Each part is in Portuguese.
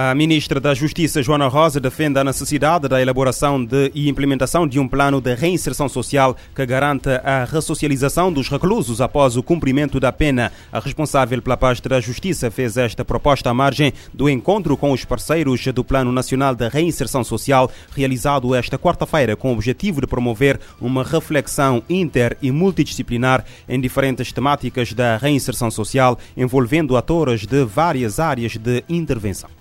A ministra da Justiça, Joana Rosa, defende a necessidade da elaboração de, e implementação de um plano de reinserção social que garanta a ressocialização dos reclusos após o cumprimento da pena. A responsável pela pasta da Justiça fez esta proposta à margem do encontro com os parceiros do Plano Nacional de Reinserção Social, realizado esta quarta-feira com o objetivo de promover uma reflexão inter e multidisciplinar em diferentes temáticas da reinserção social, envolvendo atores de várias áreas de intervenção.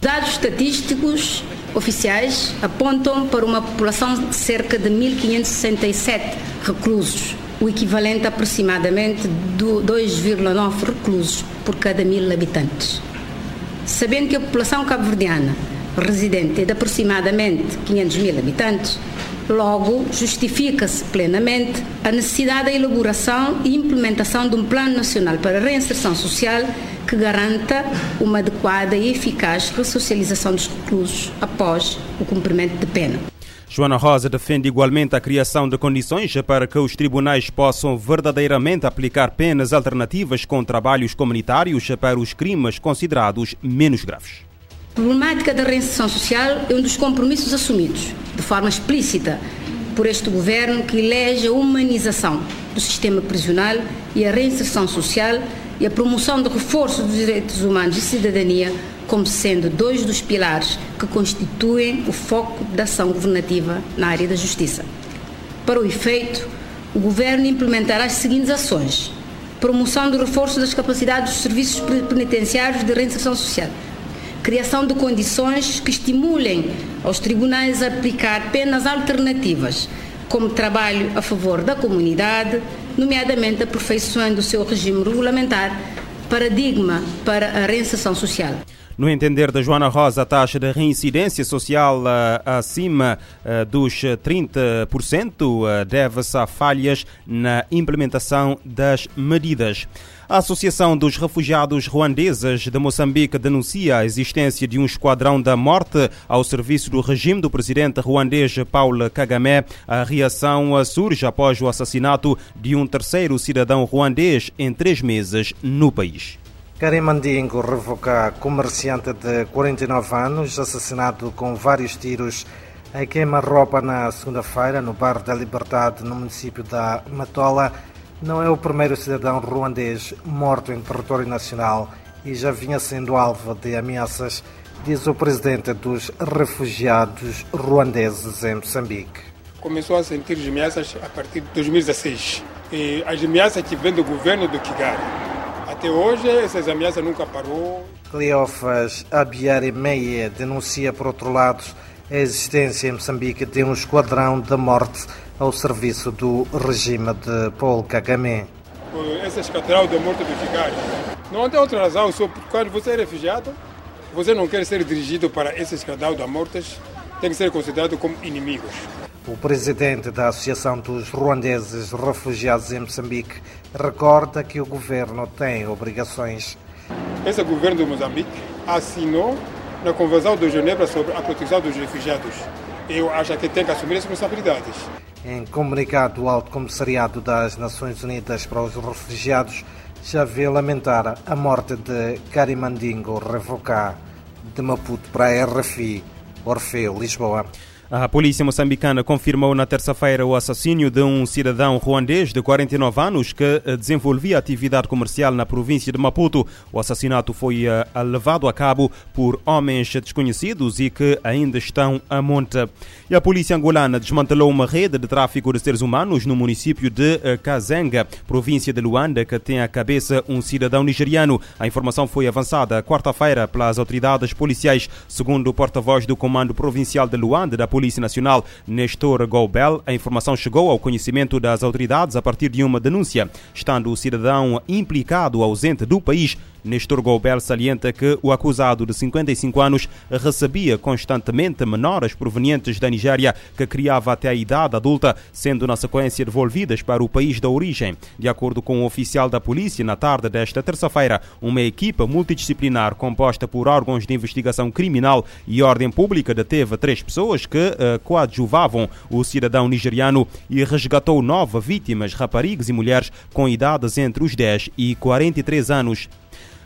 Dados estatísticos oficiais apontam para uma população de cerca de 1.567 reclusos, o equivalente a aproximadamente 2,9 reclusos por cada mil habitantes. Sabendo que a população cabo-verdiana residente é de aproximadamente 500 mil habitantes, logo justifica-se plenamente a necessidade da elaboração e implementação de um Plano Nacional para a Reinserção Social que garanta uma adequada e eficaz ressocialização dos reclusos após o cumprimento de pena. Joana Rosa defende igualmente a criação de condições para que os tribunais possam verdadeiramente aplicar penas alternativas com trabalhos comunitários para os crimes considerados menos graves. A problemática da reinserção social é um dos compromissos assumidos, de forma explícita, por este governo que elege a humanização do sistema prisional e a reinserção social e a promoção do reforço dos direitos humanos e cidadania como sendo dois dos pilares que constituem o foco da ação governativa na área da justiça. Para o efeito, o Governo implementará as seguintes ações: promoção do reforço das capacidades dos serviços penitenciários de reinserção social, criação de condições que estimulem aos tribunais aplicar penas alternativas, como trabalho a favor da comunidade, nomeadamente aperfeiçoando o seu regime regulamentar, paradigma para a reinserção social. No entender da Joana Rosa, a taxa de reincidência social uh, acima uh, dos 30% uh, deve-se a falhas na implementação das medidas. A Associação dos Refugiados Ruandeses de Moçambique denuncia a existência de um esquadrão da morte ao serviço do regime do presidente ruandês Paulo Kagame. A reação surge após o assassinato de um terceiro cidadão ruandês em três meses no país. Karim Mandingo revoca comerciante de 49 anos, assassinado com vários tiros em queima-roupa na segunda-feira no bairro da Liberdade, no município da Matola. Não é o primeiro cidadão ruandês morto em território nacional e já vinha sendo alvo de ameaças, diz o presidente dos refugiados ruandeses em Moçambique. Começou a sentir ameaças a partir de 2016. E as ameaças que vêm do governo do Kigali até hoje, essas ameaças nunca parou. Cleofas Abiari Meia denuncia, por outro lado, a existência em Moçambique de um esquadrão da morte ao serviço do regime de Paul Kagame. Esse esquadrão da morte Kigali. Não tem outra razão, só porque quando você é refugiado, você não quer ser dirigido para esse esquadrão da morte, tem que ser considerado como inimigos. O presidente da Associação dos Ruandeses Refugiados em Moçambique recorda que o governo tem obrigações. Esse governo de Moçambique assinou na Convenção de Genebra sobre a proteção dos refugiados. Eu acho que tem que assumir as responsabilidades. Em comunicado, o Alto Comissariado das Nações Unidas para os Refugiados já vê lamentar a morte de Karimandingo Revocá, de Maputo para a RFI, Orfeu, Lisboa. A polícia moçambicana confirmou na terça-feira o assassínio de um cidadão ruandês de 49 anos que eh, desenvolvia atividade comercial na província de Maputo. O assassinato foi uh, levado a cabo por homens desconhecidos e que ainda estão a monte. E a polícia angolana desmantelou uma rede de tráfico de seres humanos no município de Kazenga, província de Luanda, que tem à cabeça um cidadão nigeriano. A informação foi avançada quarta-feira pelas autoridades policiais, segundo o porta-voz do Comando Provincial de Luanda da Polícia Nacional, Nestor Goubel, a informação chegou ao conhecimento das autoridades a partir de uma denúncia, estando o cidadão implicado ausente do país Nestor Goubel salienta que o acusado de 55 anos recebia constantemente menores provenientes da Nigéria que criava até a idade adulta, sendo na sequência devolvidas para o país da origem. De acordo com o um oficial da polícia, na tarde desta terça-feira, uma equipa multidisciplinar composta por órgãos de investigação criminal e ordem pública deteve três pessoas que uh, coadjuvavam o cidadão nigeriano e resgatou nove vítimas, raparigas e mulheres com idades entre os 10 e 43 anos.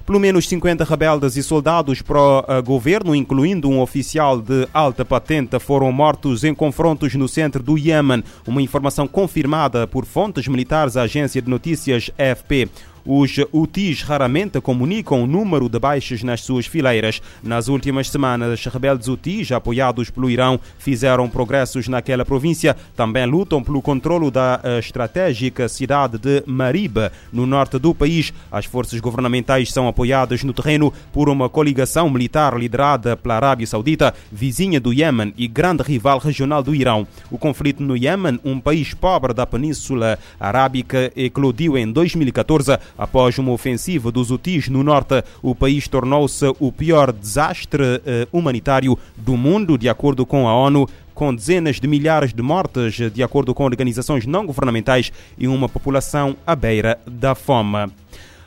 Pelo menos 50 rebeldes e soldados pró-governo, incluindo um oficial de alta patente, foram mortos em confrontos no centro do Iêmen. Uma informação confirmada por fontes militares à agência de notícias AFP. Os UTIs raramente comunicam o número de baixas nas suas fileiras. Nas últimas semanas, rebeldes UTIs, apoiados pelo Irão, fizeram progressos naquela província. Também lutam pelo controlo da eh, estratégica cidade de Marib, no norte do país. As forças governamentais são apoiadas no terreno por uma coligação militar liderada pela Arábia Saudita, vizinha do Iêmen e grande rival regional do Irão. O conflito no Iêmen, um país pobre da Península Arábica, eclodiu em 2014 Após uma ofensiva dos Houthis no norte, o país tornou-se o pior desastre uh, humanitário do mundo, de acordo com a ONU com dezenas de milhares de mortes, de acordo com organizações não governamentais, e uma população à beira da fome.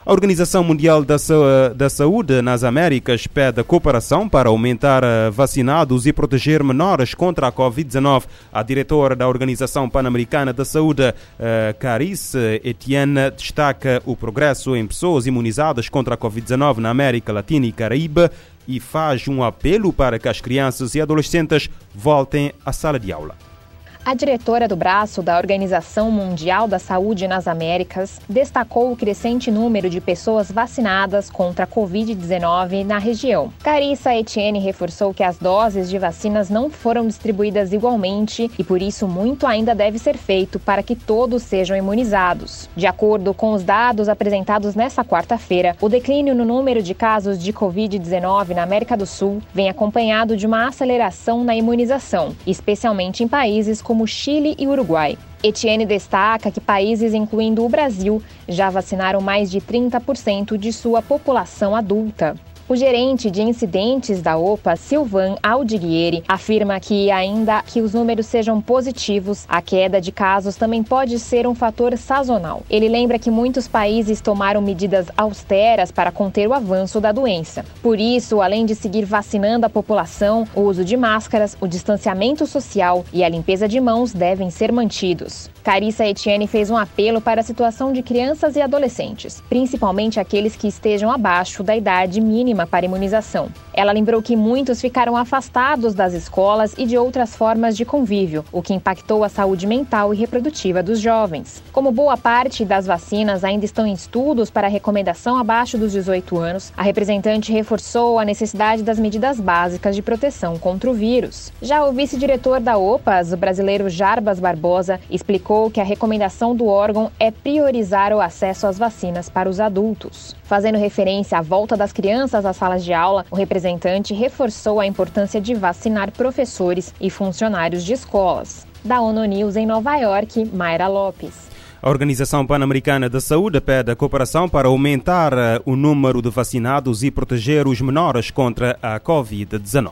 A Organização Mundial da, da Saúde nas Américas pede cooperação para aumentar eh, vacinados e proteger menores contra a Covid-19. A diretora da Organização Pan-Americana da Saúde, eh, Carice Etienne, destaca o progresso em pessoas imunizadas contra a Covid-19 na América Latina e Caraíba e faz um apelo para que as crianças e adolescentes voltem à sala de aula. A diretora do braço da Organização Mundial da Saúde nas Américas destacou o crescente número de pessoas vacinadas contra a Covid-19 na região. Carissa Etienne reforçou que as doses de vacinas não foram distribuídas igualmente e por isso muito ainda deve ser feito para que todos sejam imunizados. De acordo com os dados apresentados nesta quarta-feira, o declínio no número de casos de Covid-19 na América do Sul vem acompanhado de uma aceleração na imunização, especialmente em países como como Chile e Uruguai. Etienne destaca que países incluindo o Brasil já vacinaram mais de 30% de sua população adulta. O gerente de incidentes da OPA, Silvan Aldiguieri, afirma que, ainda que os números sejam positivos, a queda de casos também pode ser um fator sazonal. Ele lembra que muitos países tomaram medidas austeras para conter o avanço da doença. Por isso, além de seguir vacinando a população, o uso de máscaras, o distanciamento social e a limpeza de mãos devem ser mantidos. Carissa Etienne fez um apelo para a situação de crianças e adolescentes, principalmente aqueles que estejam abaixo da idade mínima para imunização. Ela lembrou que muitos ficaram afastados das escolas e de outras formas de convívio, o que impactou a saúde mental e reprodutiva dos jovens. Como boa parte das vacinas ainda estão em estudos para recomendação abaixo dos 18 anos, a representante reforçou a necessidade das medidas básicas de proteção contra o vírus. Já o vice-diretor da OPAS, o brasileiro Jarbas Barbosa, explicou que a recomendação do órgão é priorizar o acesso às vacinas para os adultos. Fazendo referência à volta das crianças às salas de aula, o representante reforçou a importância de vacinar professores e funcionários de escolas. Da ONU News em Nova York, Mayra Lopes. A Organização Pan-Americana da Saúde pede a cooperação para aumentar eh, o número de vacinados e proteger os menores contra a Covid-19.